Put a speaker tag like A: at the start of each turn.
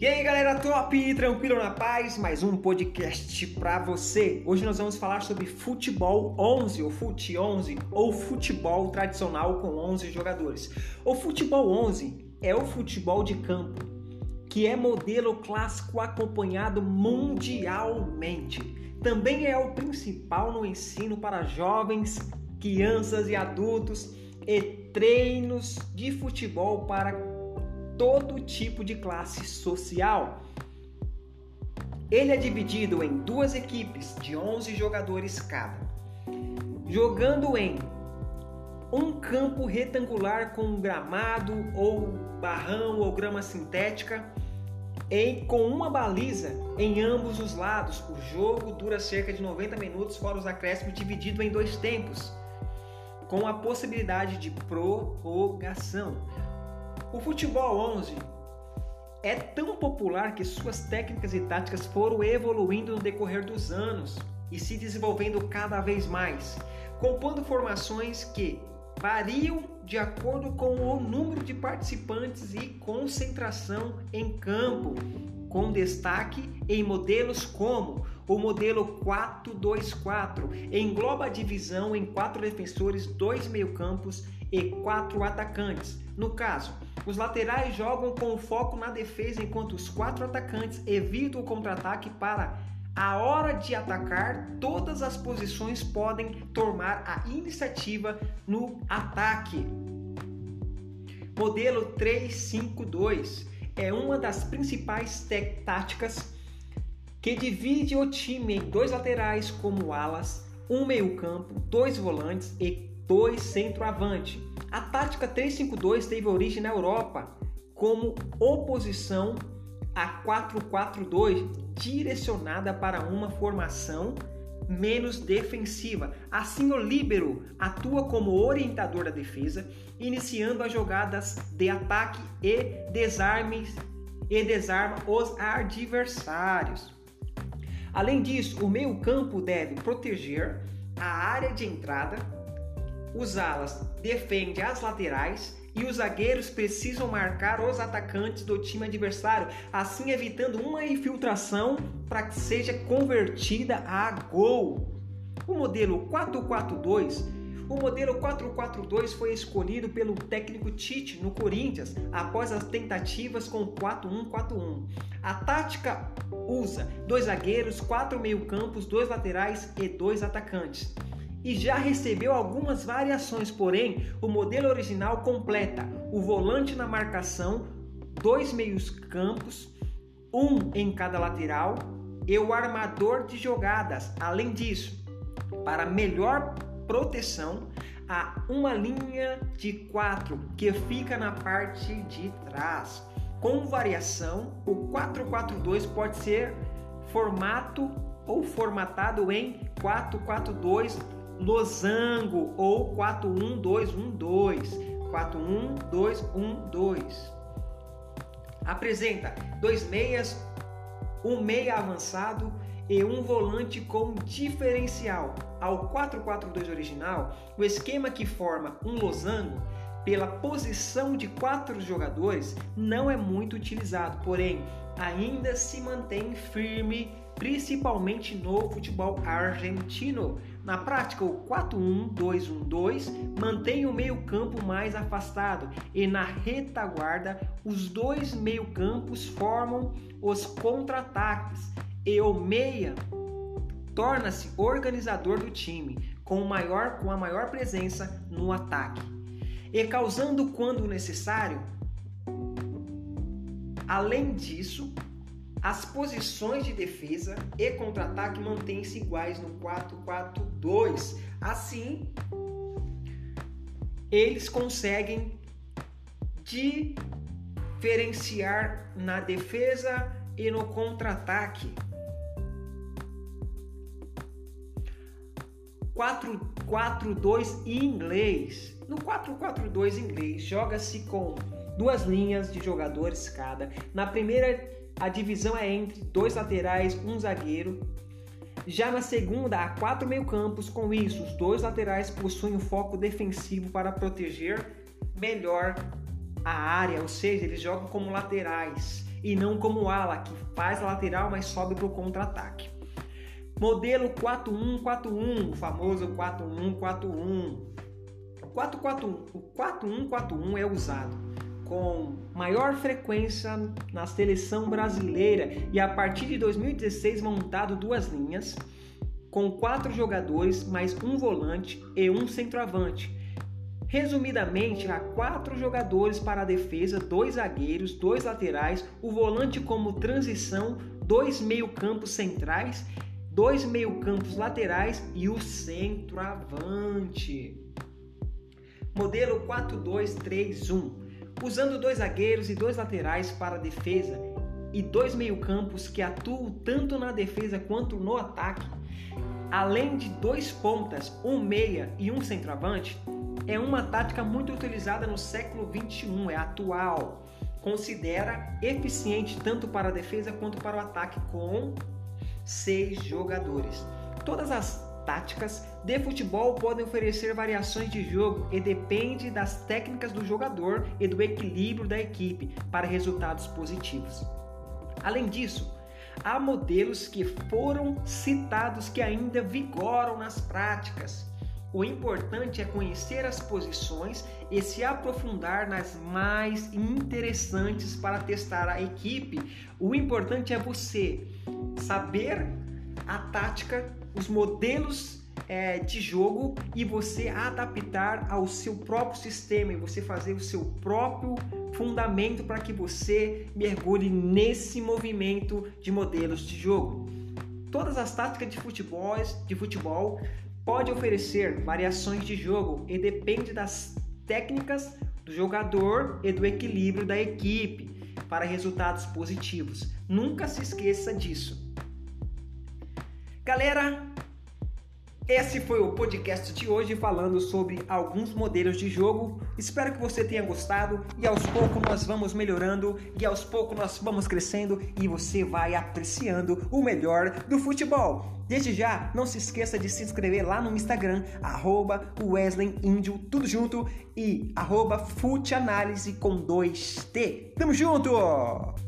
A: E aí galera top, tranquilo na paz, mais um podcast pra você. Hoje nós vamos falar sobre futebol 11, ou fute 11, ou futebol tradicional com 11 jogadores. O futebol 11 é o futebol de campo, que é modelo clássico acompanhado mundialmente. Também é o principal no ensino para jovens, crianças e adultos e treinos de futebol para todo tipo de classe social. Ele é dividido em duas equipes de 11 jogadores cada, jogando em um campo retangular com gramado ou barrão ou grama sintética e com uma baliza em ambos os lados. O jogo dura cerca de 90 minutos, fora os acréscimos, dividido em dois tempos, com a possibilidade de prorrogação. O futebol 11 é tão popular que suas técnicas e táticas foram evoluindo no decorrer dos anos e se desenvolvendo cada vez mais, compondo formações que variam de acordo com o número de participantes e concentração em campo, com destaque em modelos como o modelo 4-2-4, engloba a divisão em quatro defensores, dois meio-campos e quatro atacantes. No caso, os laterais jogam com foco na defesa, enquanto os quatro atacantes evitam o contra-ataque para a hora de atacar, todas as posições podem tomar a iniciativa no ataque. Modelo 352 é uma das principais táticas que divide o time em dois laterais como alas, um meio-campo, dois volantes e dois centroavante. A tática 352 teve origem na Europa como oposição a 4-4-2, direcionada para uma formação menos defensiva. Assim, o líbero atua como orientador da defesa, iniciando as jogadas de ataque e desarme e desarma os adversários. Além disso, o meio-campo deve proteger a área de entrada, os alas defendem as laterais e os zagueiros precisam marcar os atacantes do time adversário, assim evitando uma infiltração para que seja convertida a gol. O modelo 442 o modelo 442 foi escolhido pelo técnico Tite no Corinthians após as tentativas com 4-1-4-1. A tática usa dois zagueiros, quatro meio-campos, dois laterais e dois atacantes e já recebeu algumas variações, porém, o modelo original completa o volante na marcação, dois meios-campos, um em cada lateral e o armador de jogadas. Além disso, para melhor proteção, há uma linha de quatro que fica na parte de trás. Com variação, o 442 pode ser formato ou formatado em 442 losango ou 41212. 41212. Apresenta dois meias, um meia avançado e um volante com diferencial. Ao 442 original, o esquema que forma um losango pela posição de quatro jogadores não é muito utilizado, porém ainda se mantém firme, principalmente no futebol argentino. Na prática, o 4-1-2-1-2 mantém o meio-campo mais afastado e na retaguarda os dois meio-campos formam os contra-ataques e o meia torna-se organizador do time com, maior, com a maior presença no ataque e causando quando necessário. Além disso, as posições de defesa e contra-ataque mantêm-se iguais no 4-4-2. Assim, eles conseguem diferenciar na defesa e no contra-ataque. 4-4-2 inglês. No 4-4-2 inglês, joga-se com duas linhas de jogadores cada. Na primeira a divisão é entre dois laterais, um zagueiro. Já na segunda, há quatro meio-campos. Com isso, os dois laterais possuem um foco defensivo para proteger melhor a área, ou seja, eles jogam como laterais e não como ala, que faz a lateral, mas sobe para o contra-ataque. Modelo 4141, o famoso 4141. O 441, o 4141 é usado com maior frequência na seleção brasileira e a partir de 2016 montado duas linhas com quatro jogadores mais um volante e um centroavante. Resumidamente, há quatro jogadores para a defesa, dois zagueiros, dois laterais, o volante como transição, dois meio-campos centrais dois meio-campos laterais e o centroavante. Modelo 4-2-3-1, usando dois zagueiros e dois laterais para a defesa e dois meio-campos que atuam tanto na defesa quanto no ataque, além de dois pontas, um meia e um centroavante, é uma tática muito utilizada no século 21, é atual. Considera eficiente tanto para a defesa quanto para o ataque com seis jogadores. Todas as táticas de futebol podem oferecer variações de jogo e depende das técnicas do jogador e do equilíbrio da equipe para resultados positivos. Além disso, há modelos que foram citados que ainda vigoram nas práticas. O importante é conhecer as posições e se aprofundar nas mais interessantes para testar a equipe. O importante é você saber a tática, os modelos é, de jogo e você adaptar ao seu próprio sistema e você fazer o seu próprio fundamento para que você mergulhe nesse movimento de modelos de jogo. Todas as táticas de futebol, de futebol pode oferecer variações de jogo e depende das técnicas do jogador e do equilíbrio da equipe para resultados positivos. Nunca se esqueça disso. Galera, esse foi o podcast de hoje falando sobre alguns modelos de jogo. Espero que você tenha gostado e aos poucos nós vamos melhorando e aos poucos nós vamos crescendo e você vai apreciando o melhor do futebol. Desde já, não se esqueça de se inscrever lá no Instagram, arroba tudo junto, e arroba Futeanálise com 2T. Tamo junto!